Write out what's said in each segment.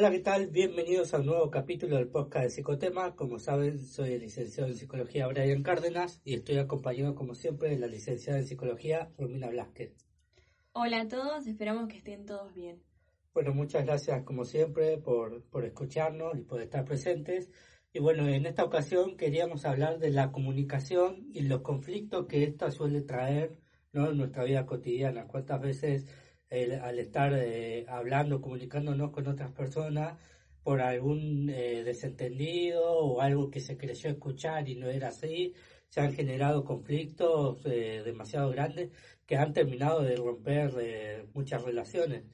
Hola, ¿qué tal? Bienvenidos a un nuevo capítulo del podcast de Psicotema. Como saben, soy el licenciado en Psicología Brian Cárdenas y estoy acompañado, como siempre, de la licenciada en Psicología Romina Blasquez. Hola a todos, esperamos que estén todos bien. Bueno, muchas gracias, como siempre, por, por escucharnos y por estar presentes. Y bueno, en esta ocasión queríamos hablar de la comunicación y los conflictos que ésta suele traer ¿no? en nuestra vida cotidiana. ¿Cuántas veces el- al estar eh, hablando, comunicándonos con otras personas por algún eh, desentendido o algo que se creyó escuchar y no era así, se han generado conflictos eh, demasiado grandes que han terminado de romper eh, muchas relaciones.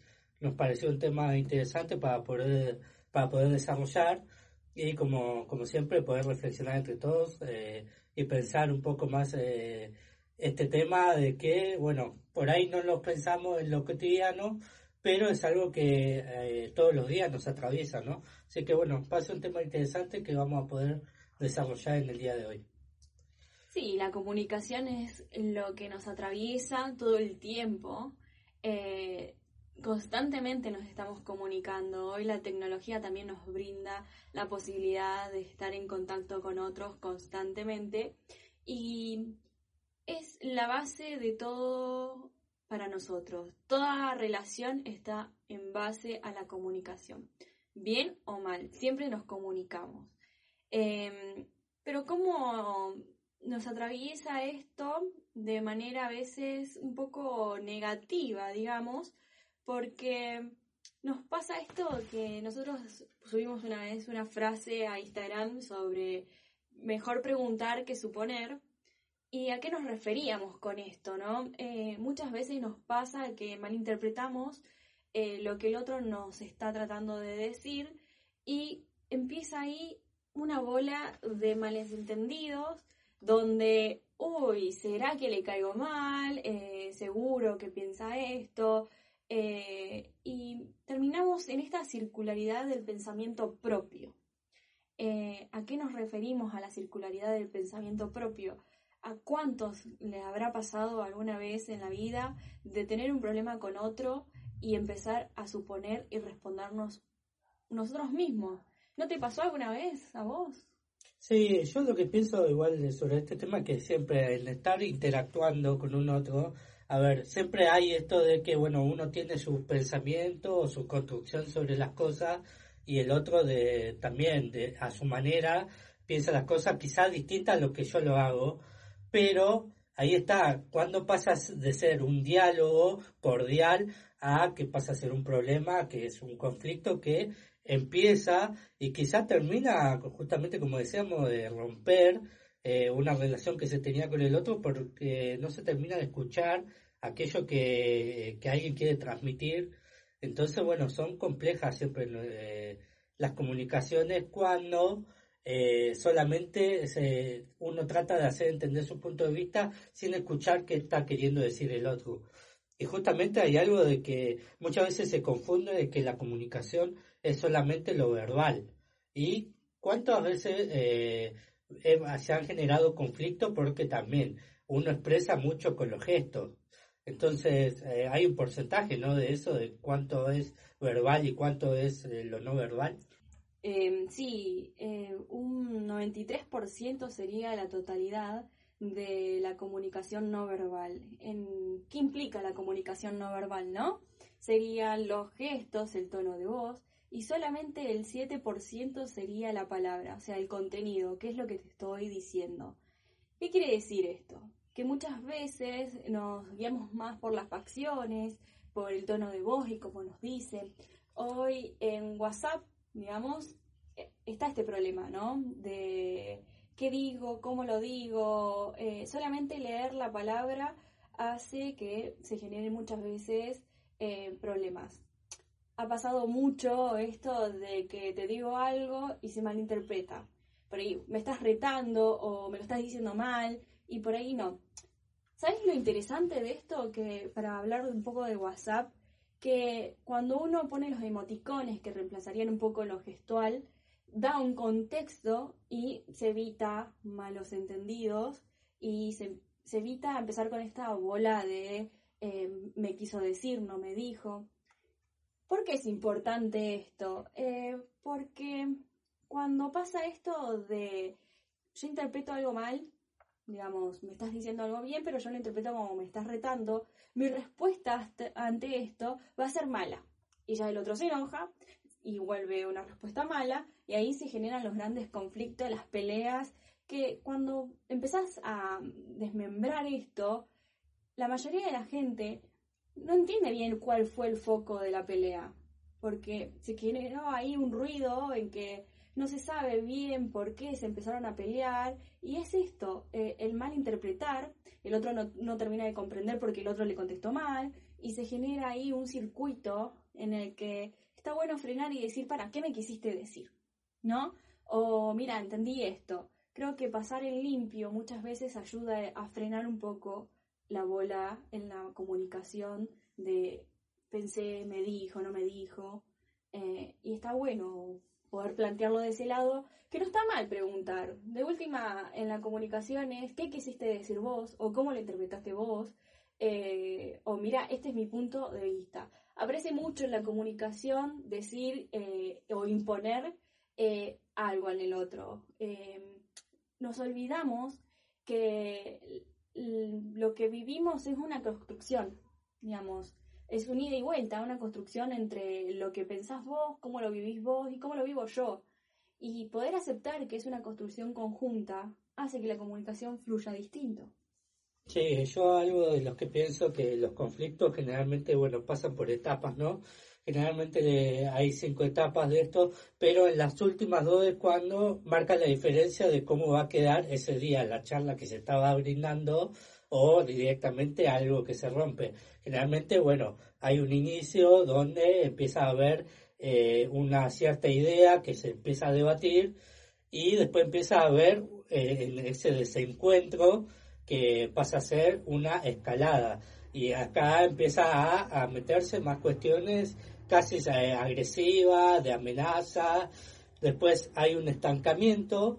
Nos pareció un tema interesante para poder, para poder desarrollar y como, como siempre poder reflexionar entre todos eh, y pensar un poco más eh, este tema de que, bueno, por ahí no lo pensamos en lo cotidiano, pero es algo que eh, todos los días nos atraviesa, ¿no? Así que bueno, pasa un tema interesante que vamos a poder desarrollar en el día de hoy. Sí, la comunicación es lo que nos atraviesa todo el tiempo. Eh, constantemente nos estamos comunicando. Hoy la tecnología también nos brinda la posibilidad de estar en contacto con otros constantemente y es la base de todo para nosotros. Toda relación está en base a la comunicación. Bien o mal, siempre nos comunicamos. Em, pero ¿cómo nos atraviesa esto de manera a veces un poco negativa, digamos? Porque nos pasa esto que nosotros subimos una vez una frase a Instagram sobre mejor preguntar que suponer. ¿Y a qué nos referíamos con esto, no? Eh, muchas veces nos pasa que malinterpretamos eh, lo que el otro nos está tratando de decir y empieza ahí una bola de malentendidos donde, uy, ¿será que le caigo mal? Eh, seguro que piensa esto. Y terminamos en esta circularidad del pensamiento propio. ¿A qué nos referimos a la circularidad del pensamiento propio? ¿A cuántos les habrá pasado alguna vez en la vida de tener un problema con otro y empezar a suponer y respondernos nosotros mismos? ¿No te pasó alguna vez a vos? Sí, yo lo que pienso igual sobre este tema que siempre el estar interactuando con un otro, a ver, siempre hay esto de que, bueno, uno tiene sus pensamientos o su construcción sobre las cosas y el otro de también de a su manera piensa las cosas quizás distintas a lo que yo lo hago, pero ahí está, cuando pasas de ser un diálogo cordial a que pasa a ser un problema, que es un conflicto que empieza y quizás termina justamente como decíamos de romper eh, una relación que se tenía con el otro porque no se termina de escuchar aquello que, que alguien quiere transmitir. Entonces, bueno, son complejas siempre eh, las comunicaciones cuando eh, solamente se, uno trata de hacer entender su punto de vista sin escuchar qué está queriendo decir el otro. Y justamente hay algo de que muchas veces se confunde de que la comunicación es solamente lo verbal. ¿Y cuántas veces eh, se han generado conflictos? Porque también uno expresa mucho con los gestos. Entonces, eh, hay un porcentaje, ¿no? De eso, de cuánto es verbal y cuánto es eh, lo no verbal. Eh, sí, eh, un 93% sería la totalidad de la comunicación no verbal. En, ¿Qué implica la comunicación no verbal, no? Serían los gestos, el tono de voz, y solamente el 7% sería la palabra, o sea, el contenido, qué es lo que te estoy diciendo. ¿Qué quiere decir esto? Que muchas veces nos guiamos más por las facciones, por el tono de voz y como nos dicen. Hoy en WhatsApp, digamos, eh, está este problema, ¿no? De qué digo, cómo lo digo. Eh, solamente leer la palabra hace que se generen muchas veces eh, problemas. Ha pasado mucho esto de que te digo algo y se malinterpreta. Por ahí me estás retando o me lo estás diciendo mal y por ahí no. ¿Sabes lo interesante de esto? Que para hablar un poco de WhatsApp, que cuando uno pone los emoticones que reemplazarían un poco lo gestual, da un contexto y se evita malos entendidos y se, evita empezar con esta bola de eh, me quiso decir, no me dijo. ¿Por qué es importante esto? Eh, porque cuando pasa esto de yo interpreto algo mal, digamos, me estás diciendo algo bien, pero yo lo interpreto como me estás retando, mi respuesta ante esto va a ser mala. Y ya el otro se enoja y vuelve una respuesta mala, y ahí se generan los grandes conflictos, las peleas, que cuando empezás a desmembrar esto, la mayoría de la gente no entiende bien cuál fue el foco de la pelea, porque se generó ahí un ruido en que no se sabe bien por qué se empezaron a pelear, y es esto, eh, el mal interpretar, el otro no, no termina de comprender porque el otro le contestó mal, y se genera ahí un circuito en el que está bueno frenar y decir, ¿para qué me quisiste decir? ¿No? O mira, entendí esto. Creo que pasar en limpio muchas veces ayuda a frenar un poco la bola en la comunicación de pensé, me dijo, no me dijo. Eh, y está bueno poder plantearlo de ese lado, que no está mal preguntar. De última, en la comunicación es qué quisiste decir vos o cómo lo interpretaste vos. Eh, o mira, este es mi punto de vista aparece mucho en la comunicación decir eh, o imponer eh, algo en el otro. Nos olvidamos que lo que vivimos es una construcción, digamos, es un ida y vuelta, una construcción entre lo que pensás vos, cómo lo vivís vos y cómo lo vivo yo. Y poder aceptar que es una construcción conjunta hace que la comunicación fluya distinto. Sí, yo algo de los que pienso que los conflictos generalmente, bueno, pasan por etapas, ¿no? Generalmente hay cinco etapas de esto, pero en las últimas dos es cuando marca la diferencia de cómo va a quedar ese día la charla que se estaba brindando o directamente algo que se rompe. Generalmente, bueno, hay un inicio donde empieza a haber eh, una cierta idea que se empieza a debatir y después empieza a haber eh, ese desencuentro que pasa a ser una escalada. Y acá empieza a, meterse más cuestiones casi eh, agresivas, de amenaza. Después hay un estancamiento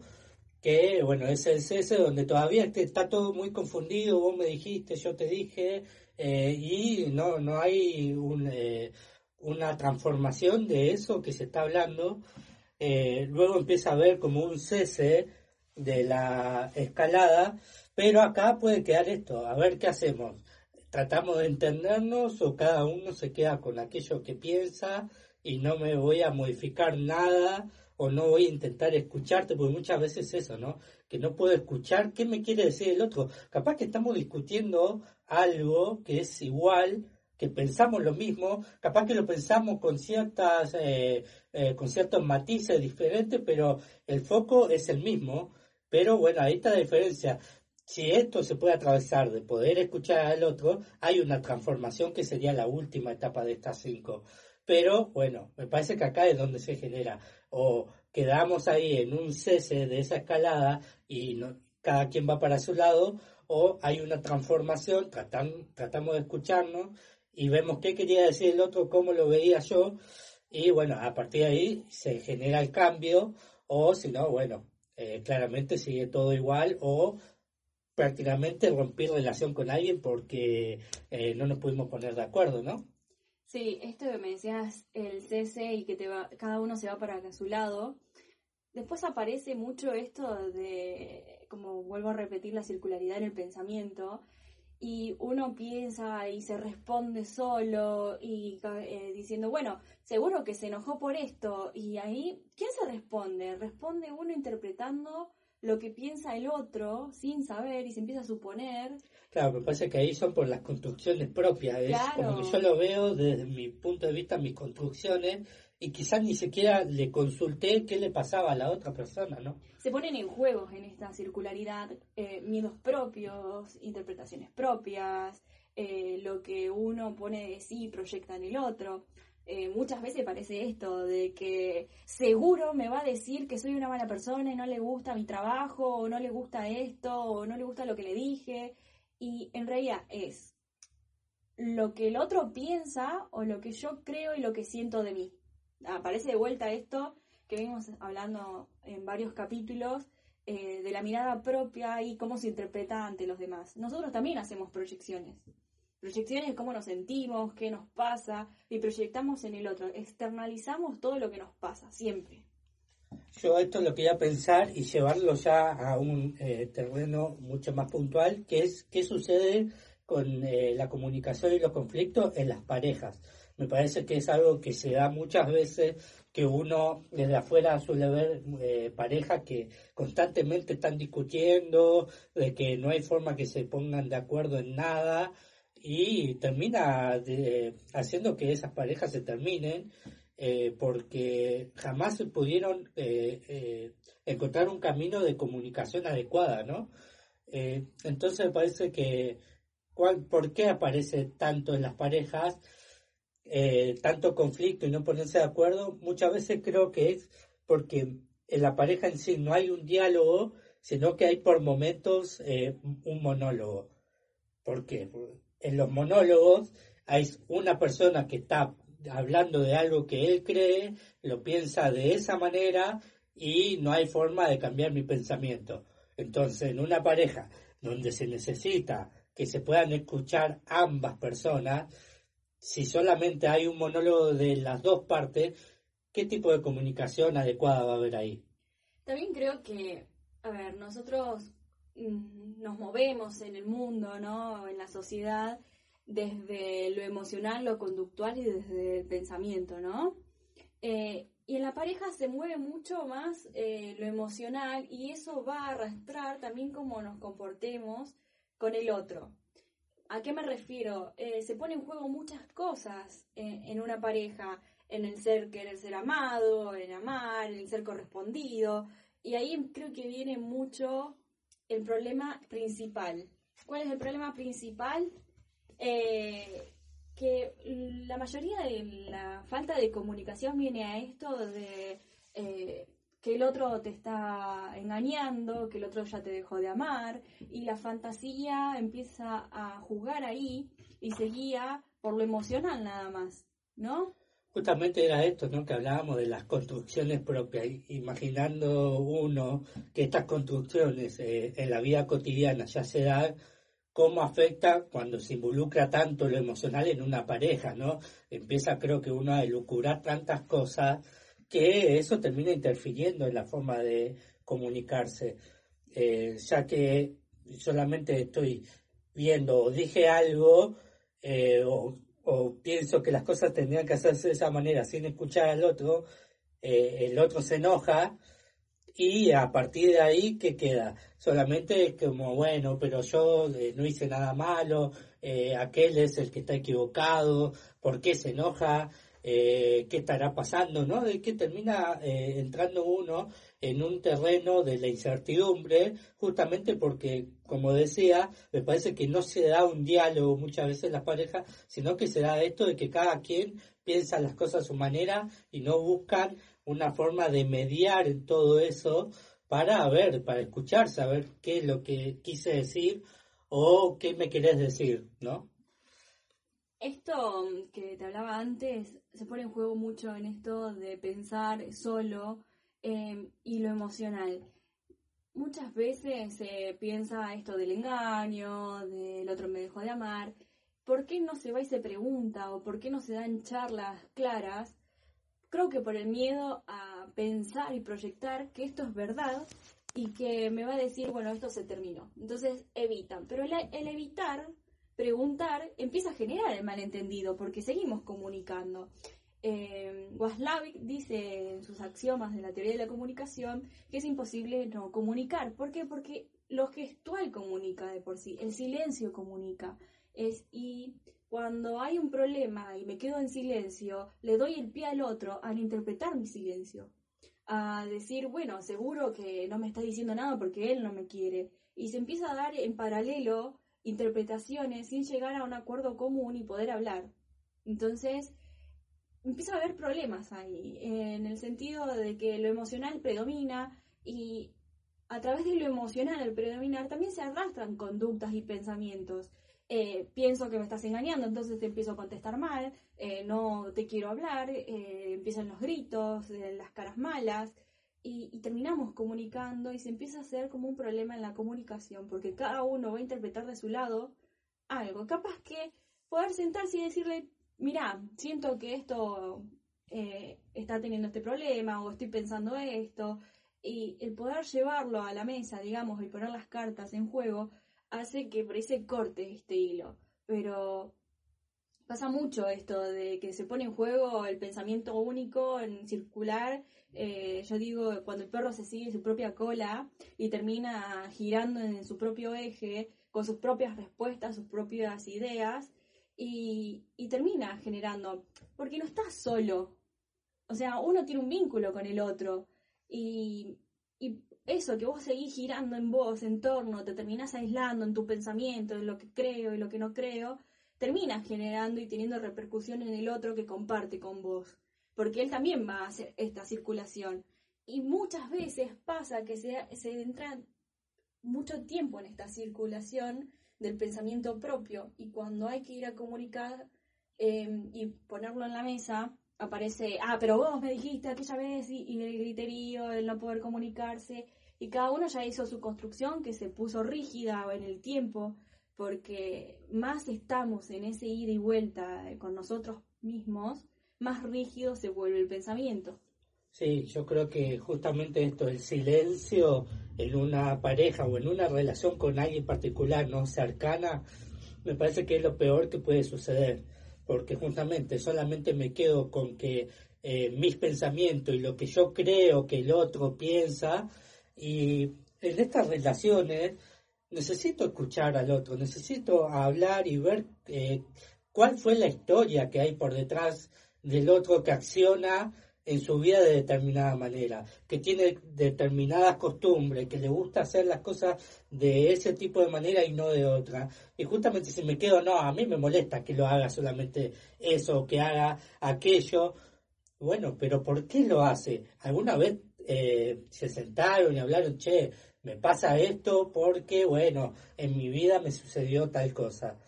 que, bueno, es el cese donde todavía está todo muy confundido. Vos me dijiste, yo te dije, eh, y no, no hay un, eh, una transformación de eso que se está hablando. luego empieza a haber como un cese de la escalada pero acá puede quedar esto, a ver qué hacemos. ¿Tratamos de entendernos o cada uno se queda con aquello que piensa y no me voy a modificar nada o no voy a intentar escucharte? Porque muchas veces eso, ¿no? Que no puedo escuchar qué me quiere decir el otro. Capaz que estamos discutiendo algo que es igual, que pensamos lo mismo, capaz que lo pensamos con ciertas, eh, eh, con ciertos matices diferentes, pero el foco es el mismo. Pero bueno, ahí está la diferencia si esto se puede atravesar de poder escuchar al otro, hay una transformación que sería la última etapa de estas cinco. Pero bueno, me parece que acá es donde se genera. O quedamos ahí en un cese de esa escalada y no, cada quien va para su lado, o hay una transformación, tratamos de escucharnos y vemos qué quería decir el otro, cómo lo veía yo, y bueno, a partir de ahí se genera el cambio, o si no, bueno, eh, claramente sigue todo igual, o prácticamente rompí relación con alguien porque eh, no nos pudimos poner de acuerdo, ¿no? Sí, esto que me decías, el cese y que te va, cada uno se va para su lado. Después aparece mucho esto de, como vuelvo a repetir, la circularidad en el pensamiento. y uno piensa y se responde solo y eh, diciendo, bueno, seguro que se enojó por esto y ahí, ¿quién se responde? Responde uno interpretando lo que piensa el otro sin saber y se empieza a suponer. Claro, me parece que ahí son por las construcciones propias, es como que yo lo veo desde mi punto de vista, mis construcciones, y quizás ni siquiera le consulté qué le pasaba a la otra persona, ¿no? Se ponen en juegos en esta circularidad eh, miedos propios, interpretaciones propias, eh, lo que uno pone de sí proyecta en el otro. Eh, muchas veces parece esto de que seguro me va a decir que soy una mala persona y no le gusta mi trabajo, o no le gusta esto, o no le gusta lo que le dije. Y en realidad es lo que el otro piensa o lo que yo creo y lo que siento de mí aparece de vuelta esto que venimos hablando en varios capítulos eh, de la mirada propia y cómo se interpreta ante los demás. Nosotros también hacemos proyecciones. Proyecciones de cómo nos sentimos, qué nos pasa, y proyectamos en el otro. Externalizamos todo lo que nos pasa, siempre. Yo esto lo quería pensar y llevarlo ya a un eh, terreno mucho más puntual, que es qué sucede con eh, la comunicación y los conflictos en las parejas me parece que es algo que se da muchas veces, que uno desde afuera suele ver eh, parejas que constantemente están discutiendo, de que no hay forma que se pongan de acuerdo en nada y termina haciendo que esas parejas se terminen eh, porque jamás pudieron eh, encontrar un camino de comunicación adecuada, ¿no? entonces me parece que ¿por qué aparece tanto en las parejas? Eh, tanto conflicto y no ponerse de acuerdo, muchas veces creo que es porque en la pareja en sí no hay un diálogo, sino que hay por momentos eh, un monólogo. Porque en los monólogos hay una persona que está hablando de algo que él cree, lo piensa de esa manera y no hay forma de cambiar mi pensamiento. Entonces, en una pareja donde se necesita que se puedan escuchar ambas personas, si solamente hay un monólogo de las dos partes, ¿qué tipo de comunicación adecuada va a haber ahí? También creo que, a ver, nosotros nos movemos en el mundo, ¿no? En la sociedad, desde lo emocional, lo conductual y desde el pensamiento, ¿no? Eh, y en la pareja se mueve mucho más eh, lo emocional y eso va a arrastrar también cómo nos comportemos con el otro. ¿A qué me refiero? Eh, se pone en juego muchas cosas en una pareja, en el ser querer ser amado, en amar, en el ser correspondido, y ahí creo que viene mucho el problema principal. ¿Cuál es el problema principal? Eh, que la mayoría de la falta de comunicación viene a esto de que el otro te está engañando, que el otro ya te dejó de amar, y la fantasía empieza a jugar ahí y se guía por lo emocional nada más, ¿no? Justamente era esto, ¿no? Que hablábamos de las construcciones propias, imaginando uno que estas construcciones eh, en la vida cotidiana ya se dan, cómo afecta cuando se involucra tanto lo emocional en una pareja, ¿no? Empieza creo que uno a elucurar tantas cosas que eso termina interfiriendo en la forma de comunicarse, eh, ya que solamente estoy viendo o dije algo eh, o, pienso que las cosas tendrían que hacerse de esa manera sin escuchar al otro, eh, el otro se enoja y a partir de ahí, ¿qué queda? Solamente como, bueno, pero yo no hice nada malo, aquel es el que está equivocado, ¿por qué se enoja? Eh, qué estará pasando, ¿no? De que termina eh, entrando uno en un terreno de la incertidumbre, justamente porque, como decía, me parece que no se da un diálogo muchas veces las parejas, sino que se da esto de que cada quien piensa las cosas a su manera y no buscan una forma de mediar en todo eso para ver, para escuchar, saber qué es lo que quise decir o qué me querés decir, ¿no? Esto que te hablaba antes se pone en juego mucho en esto de pensar solo em, y lo emocional. Muchas veces se piensa esto del engaño, del otro me dejó de amar. ¿Por qué no se va y se pregunta o por qué no se dan charlas claras? Creo que por el miedo a pensar y proyectar que esto es verdad y que me va a decir, bueno, esto se terminó. Entonces evitan. Pero el evitar preguntar empieza a generar el malentendido porque seguimos comunicando. Eh, Waslavic dice en sus axiomas de la teoría de la comunicación que es imposible no comunicar. ¿Por qué? Porque lo gestual comunica de por sí, el silencio comunica. Es, y cuando hay un problema y me quedo en silencio, le doy el pie al otro al interpretar mi silencio. A decir, bueno, seguro que no me está diciendo nada porque él no me quiere. Y se empieza a dar en paralelo interpretaciones sin llegar a un acuerdo común y poder hablar. Entonces, empieza a haber problemas ahí, en el sentido de que lo emocional predomina y a través de lo emocional al predominar también se arrastran conductas y pensamientos. Eh, pienso que me estás engañando, entonces te empiezo a contestar mal, eh, no te quiero hablar, eh, empiezan los gritos, las caras malas, y, y, terminamos comunicando y se empieza a hacer como un problema en la comunicación, porque cada uno va a interpretar de su lado algo. Capaz que poder sentarse y decirle, mira, siento que esto está teniendo este problema o estoy pensando esto, y el poder llevarlo a la mesa, digamos, y poner las cartas en juego, hace que por ahí se corte este hilo. Pero pasa mucho esto de que se pone en juego el pensamiento único, en circular. Eh, yo digo, cuando el perro se sigue su propia cola y termina girando en su propio eje, con sus propias respuestas, sus propias ideas, y, y termina generando, porque no estás solo. O sea, uno tiene un vínculo con el otro. Y, y eso, que vos seguís girando en vos, en torno, te terminás aislando en tu pensamiento, en lo que creo y lo que no creo, terminas generando y teniendo repercusión en el otro que comparte con vos, porque él también va a hacer esta circulación. Y muchas veces pasa que se, se entra mucho tiempo en esta circulación del pensamiento propio y cuando hay que ir a comunicar eh, y ponerlo en la mesa, aparece, ah, pero vos me dijiste aquella vez y, y, el griterío, el no poder comunicarse, y cada uno ya hizo su construcción que se puso rígida en el tiempo, porque más estamos en ese ida y vuelta con nosotros mismos, más rígido se vuelve el pensamiento. Sí, yo creo que justamente esto, el silencio en una pareja o en una relación con alguien particular no cercana, me parece que es lo peor que puede suceder porque justamente solamente me quedo con que eh, mis pensamientos y lo que yo creo que el otro piensa, y en estas relaciones necesito escuchar al otro, necesito hablar y ver eh, cuál fue la historia que hay por detrás del otro que acciona en su vida de determinada manera, que tiene determinadas costumbres, que le gusta hacer las cosas de ese tipo de manera y no de otra. Y justamente si me quedo, no, a mí me molesta que lo haga solamente eso, que haga aquello. Bueno, pero ¿por qué lo hace? ¿Alguna vez eh, se sentaron y hablaron, che, me pasa esto porque, bueno, en mi vida me sucedió tal cosa?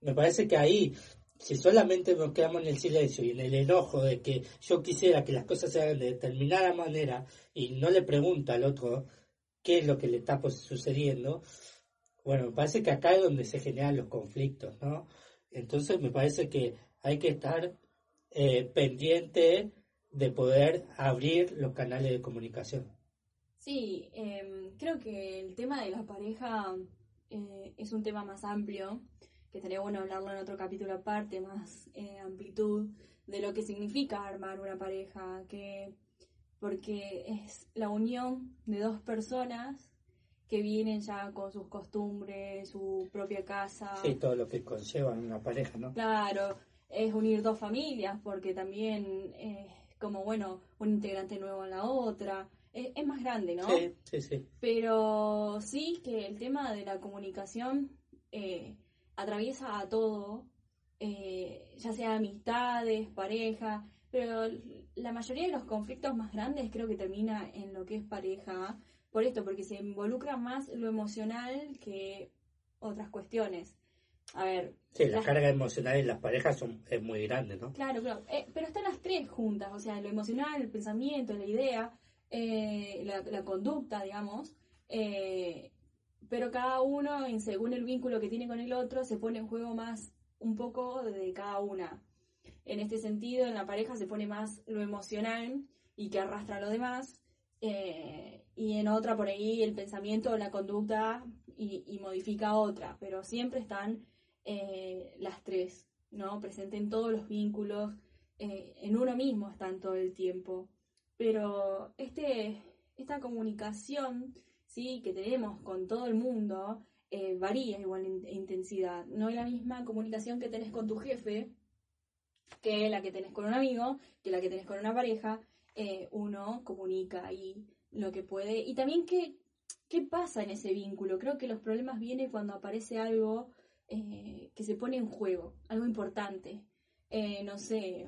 Me parece que ahí si solamente nos quedamos en el silencio y en el enojo de que yo quisiera que las cosas se hagan de determinada manera y no le pregunta al otro qué es lo que le está pues, sucediendo, bueno, me parece que acá es donde se generan los conflictos, ¿no? Entonces me parece que hay que estar eh, pendiente de poder abrir los canales de comunicación. Sí, eh, creo que el tema de la pareja eh, es un tema más amplio que estaría bueno hablarlo en otro capítulo aparte, más eh, amplitud, de lo que significa armar una pareja, que porque es la unión de dos personas que vienen ya con sus costumbres, su propia casa. Sí, todo lo que conlleva una pareja, ¿no? Claro, es unir dos familias, porque también es como, bueno, un integrante nuevo en la otra. Es, es más grande, ¿no? Sí, sí, sí. Pero sí que el tema de la comunicación eh, atraviesa a todo, eh, ya sea amistades, pareja, pero la mayoría de los conflictos más grandes creo que termina en lo que es pareja, por esto, porque se involucra más lo emocional que otras cuestiones. A ver. Sí, la carga emocional en las parejas son, es muy grande, ¿no? Claro, claro. Eh, pero están las tres juntas, o sea, lo emocional, el pensamiento, la idea, eh, la, la, conducta, digamos. Eh, pero cada uno, según el vínculo que tiene con el otro, se pone en juego más un poco de cada una. En este sentido, en la pareja se pone más lo emocional y que arrastra a lo demás, eh, y en otra por ahí el pensamiento o la conducta y, y, modifica otra, pero siempre están eh, las tres, ¿no? Presente en todos los vínculos, eh, en uno mismo están todo el tiempo. Pero este, esta comunicación, ¿sí? Que tenemos con todo el mundo, eh, varía igual en, intensidad. No es la misma comunicación que tenés con tu jefe, que la que tenés con un amigo, que la que tenés con una pareja. uno comunica ahí lo que puede. Y también qué, qué pasa en ese vínculo. Creo que los problemas vienen cuando aparece algo eh, que se pone en juego, algo importante. Eh, no sé,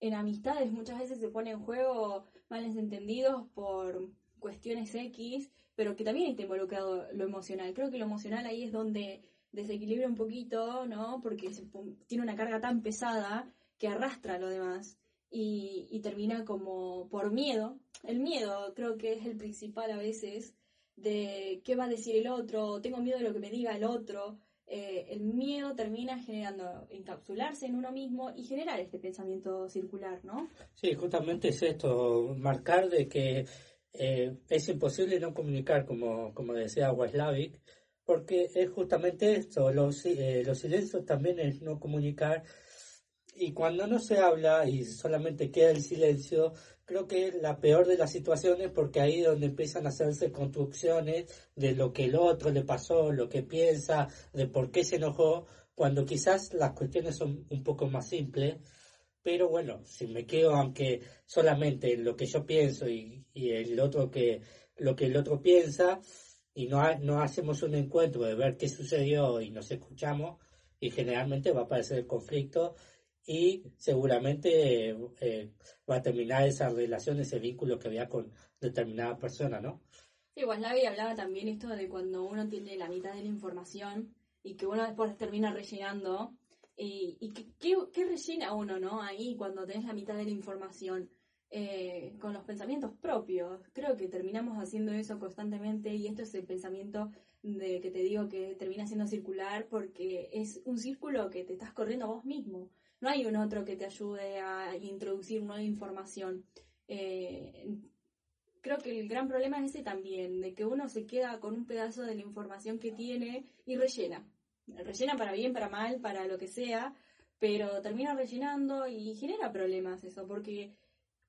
en amistades muchas veces se pone en juego males entendidos por cuestiones X, pero que también está involucrado lo emocional. Creo que lo emocional ahí es donde desequilibra un poquito, ¿no? Porque tiene una carga tan pesada que arrastra lo demás y, y termina como por miedo. El miedo creo que es el principal a veces de qué va a decir el otro, tengo miedo de lo que me diga el otro, eh, el miedo termina generando encapsularse en uno mismo y generar este pensamiento circular, ¿no? Sí, justamente es esto, marcar de que eh, es imposible no comunicar, como, como decía Weslavik, porque es justamente esto, los, eh, los silencios también es no comunicar y cuando no se habla y solamente queda el silencio, creo que la peor de las situaciones porque ahí es donde empiezan a hacerse construcciones de lo que el otro le pasó, lo que piensa, de por qué se enojó, cuando quizás las cuestiones son un poco más simples. Pero bueno, si me quedo aunque solamente en lo que yo pienso y, el otro que lo que el otro piensa y no, no hacemos un encuentro de ver qué sucedió y nos escuchamos y generalmente va a aparecer el conflicto y seguramente eh, va a terminar esa relación, ese vínculo que había con determinada persona, ¿no? Sí, Waslavi hablaba también esto de cuando uno tiene la mitad de la información y que uno después termina rellenando. Y, y ¿qué, rellena uno, no? Ahí cuando tenés la mitad de la información. Eh, con los pensamientos propios. Creo que terminamos haciendo eso constantemente y esto es el pensamiento de que te digo que termina siendo circular porque es un círculo que te estás corriendo vos mismo no hay un otro que te ayude a introducir nueva información. Eh, creo que el gran problema es ese también, de que uno se queda con un pedazo de la información que tiene y rellena. Rellena para bien, para mal, para lo que sea, pero termina rellenando y genera problemas eso, porque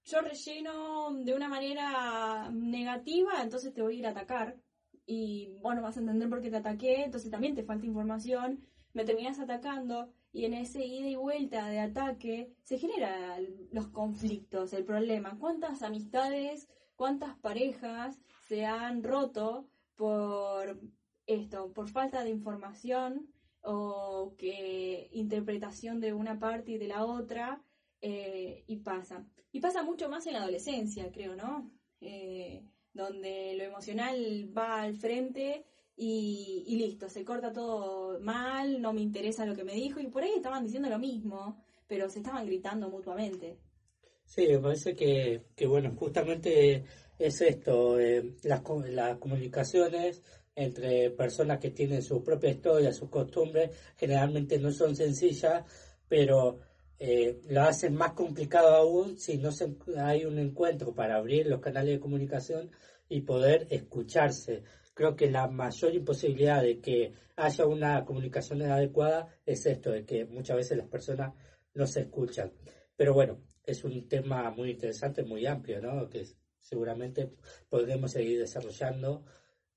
yo relleno de una manera negativa, entonces te voy a ir a atacar y bueno, vas a entender por qué te ataqué, entonces también te falta información, me terminas atacando y en ese ida y vuelta de ataque se generan los conflictos, el problema. ¿Cuántas amistades, cuántas parejas se han roto por esto, por falta de información o que interpretación de una parte y de la otra eh, y pasa. Y pasa mucho más en la adolescencia, creo, ¿no? Eh, donde lo emocional va al frente y, listo, se corta todo mal, no me interesa lo que me dijo, y por ahí estaban diciendo lo mismo, pero se estaban gritando mutuamente. Sí, me parece que, que bueno, justamente es esto, eh, las, las comunicaciones entre personas que tienen su propia historia, sus costumbres, generalmente no son sencillas, pero eh, lo hacen más complicado aún si no se, hay un encuentro para abrir los canales de comunicación y poder escucharse creo que la mayor imposibilidad de que haya una comunicación adecuada es esto, de que muchas veces las personas no se escuchan. Pero bueno, es un tema muy interesante, muy amplio, ¿no? Que seguramente podremos seguir desarrollando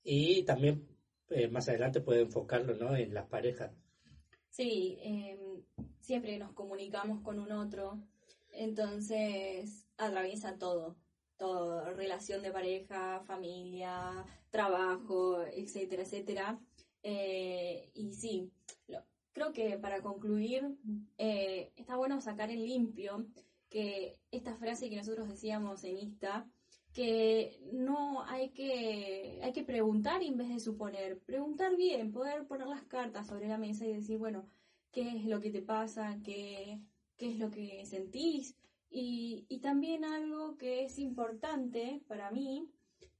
y también eh, más adelante puede enfocarlo, ¿no? En las parejas. Sí, em, siempre nos comunicamos con un otro, entonces atraviesa todo relación de pareja, familia, trabajo, etcétera, etcétera. Eh, y sí, creo que para concluir, eh, está bueno sacar en limpio que esta frase que nosotros decíamos en Insta, que no hay que, hay que preguntar en vez de suponer, preguntar bien, poder poner las cartas sobre la mesa y decir, bueno, ¿qué es lo que te pasa? ¿Qué, qué es lo que sentís? Y, también algo que es importante para mí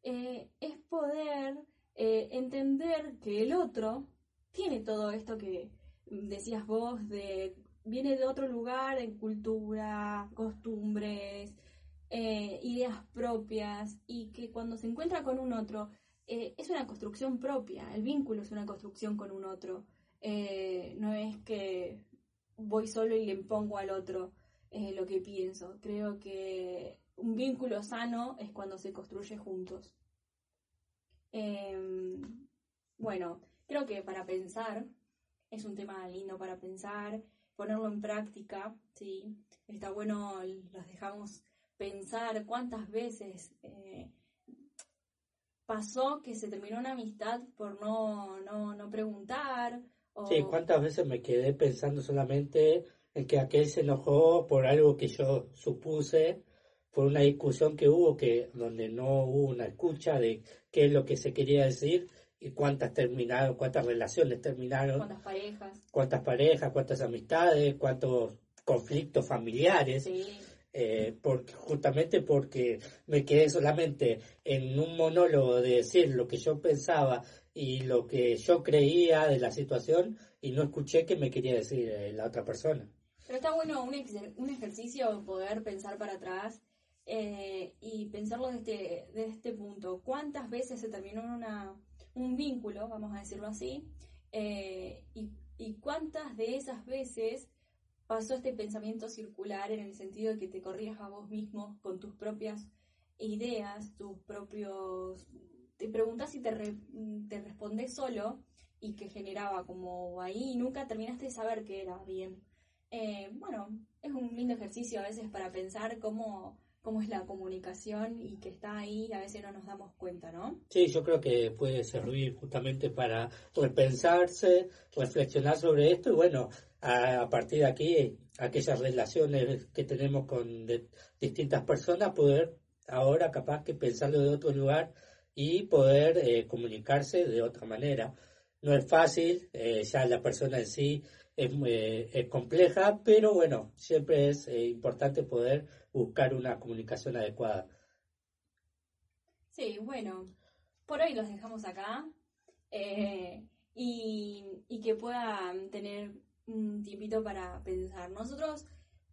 eh, es poder eh, entender que el otro tiene todo esto que decías vos, de viene de otro lugar en cultura, costumbres, eh, ideas propias y que cuando se encuentra con un otro es una construcción propia, el vínculo es una construcción con un otro. Eh, no es que voy solo y le impongo al otro eh, lo que pienso. Creo que un vínculo sano es cuando se construye juntos. Em, bueno, creo que para pensar es un tema lindo para pensar, ponerlo en práctica, ¿sí? Está bueno, los dejamos pensar cuántas veces eh, pasó que se terminó una amistad por no, no, no preguntar. O... Sí, cuántas veces me quedé pensando solamente en que aquel se enojó por algo que yo supuse, por una discusión que hubo que donde no hubo una escucha de qué es lo que se quería decir y cuántas terminaron, cuántas relaciones terminaron, cuántas parejas, cuántas parejas, cuántas amistades, cuántos conflictos familiares. Sí. Eh, porque, justamente porque me quedé solamente en un monólogo de decir lo que yo pensaba y lo que yo creía de la situación y no escuché qué me quería decir eh, la otra persona. Pero está bueno un, un ejercicio poder pensar para atrás eh, y pensarlo desde, desde este punto. ¿Cuántas veces se terminó una, un vínculo, vamos a decirlo así? Y, y cuántas de esas veces pasó este pensamiento circular en el sentido de que te corrías a vos mismo con tus propias ideas, tus propios... Te preguntas y te, te respondes solo y que generaba como ahí y nunca terminaste de saber qué era bien. Eh, bueno, es un lindo ejercicio a veces para pensar cómo, cómo es la comunicación y que está ahí y a veces no nos damos cuenta, ¿no? Sí, yo creo que puede servir justamente para repensarse, reflexionar sobre esto y bueno, a, partir de aquí, aquellas relaciones que tenemos con de- distintas personas, poder ahora capaz que pensarlo de otro lugar y poder eh, comunicarse de otra manera. No es fácil, eh, ya la persona en sí es, muy- es compleja, pero bueno, siempre es eh, importante poder buscar una comunicación adecuada. Sí, bueno, por hoy los dejamos acá eh, y, y que puedan tener un tiempito para pensar. Nosotros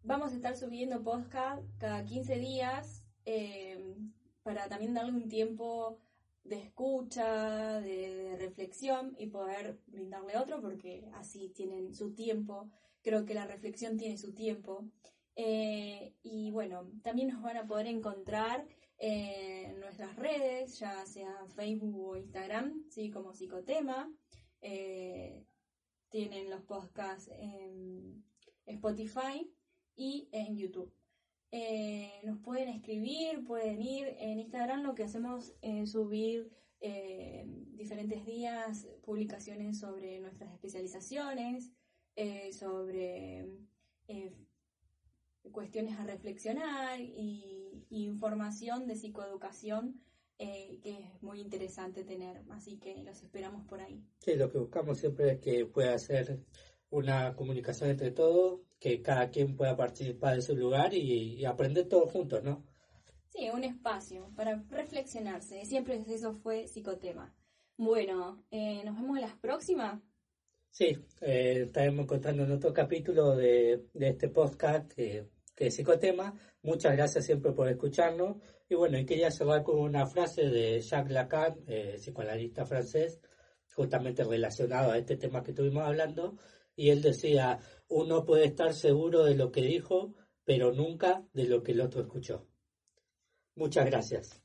vamos a estar subiendo podcast cada 15 días eh, para también darle un tiempo de escucha, de, de reflexión y poder brindarle otro porque así tienen su tiempo. Creo que la reflexión tiene su tiempo. Eh, y bueno, también nos van a poder encontrar en nuestras redes, ya sea Facebook o Instagram, ¿sí? como Psicotema. Eh, tienen los podcasts en Spotify y en YouTube. Eh, nos pueden escribir, pueden ir en Instagram. Lo que hacemos es subir eh, diferentes días publicaciones sobre nuestras especializaciones, eh, sobre cuestiones a reflexionar y, y información de psicoeducación eh, que es muy interesante tener. Así que los esperamos por ahí. Sí, lo que buscamos siempre es que pueda ser una comunicación entre todos, que cada quien pueda participar de su lugar y, y aprender todos juntos, ¿no? Sí, un espacio para reflexionarse. Siempre eso fue psicotema. Bueno, eh, nos vemos en las próximas. Sí, eh, estaremos contando en otro capítulo de, de este podcast que, que es Psicotema. Muchas gracias siempre por escucharnos. Y bueno, y quería cerrar con una frase de Jacques Lacan, eh, psicoanalista francés, justamente relacionado a este tema que estuvimos hablando. Y él decía, uno puede estar seguro de lo que dijo, pero nunca de lo que el otro escuchó. Muchas gracias.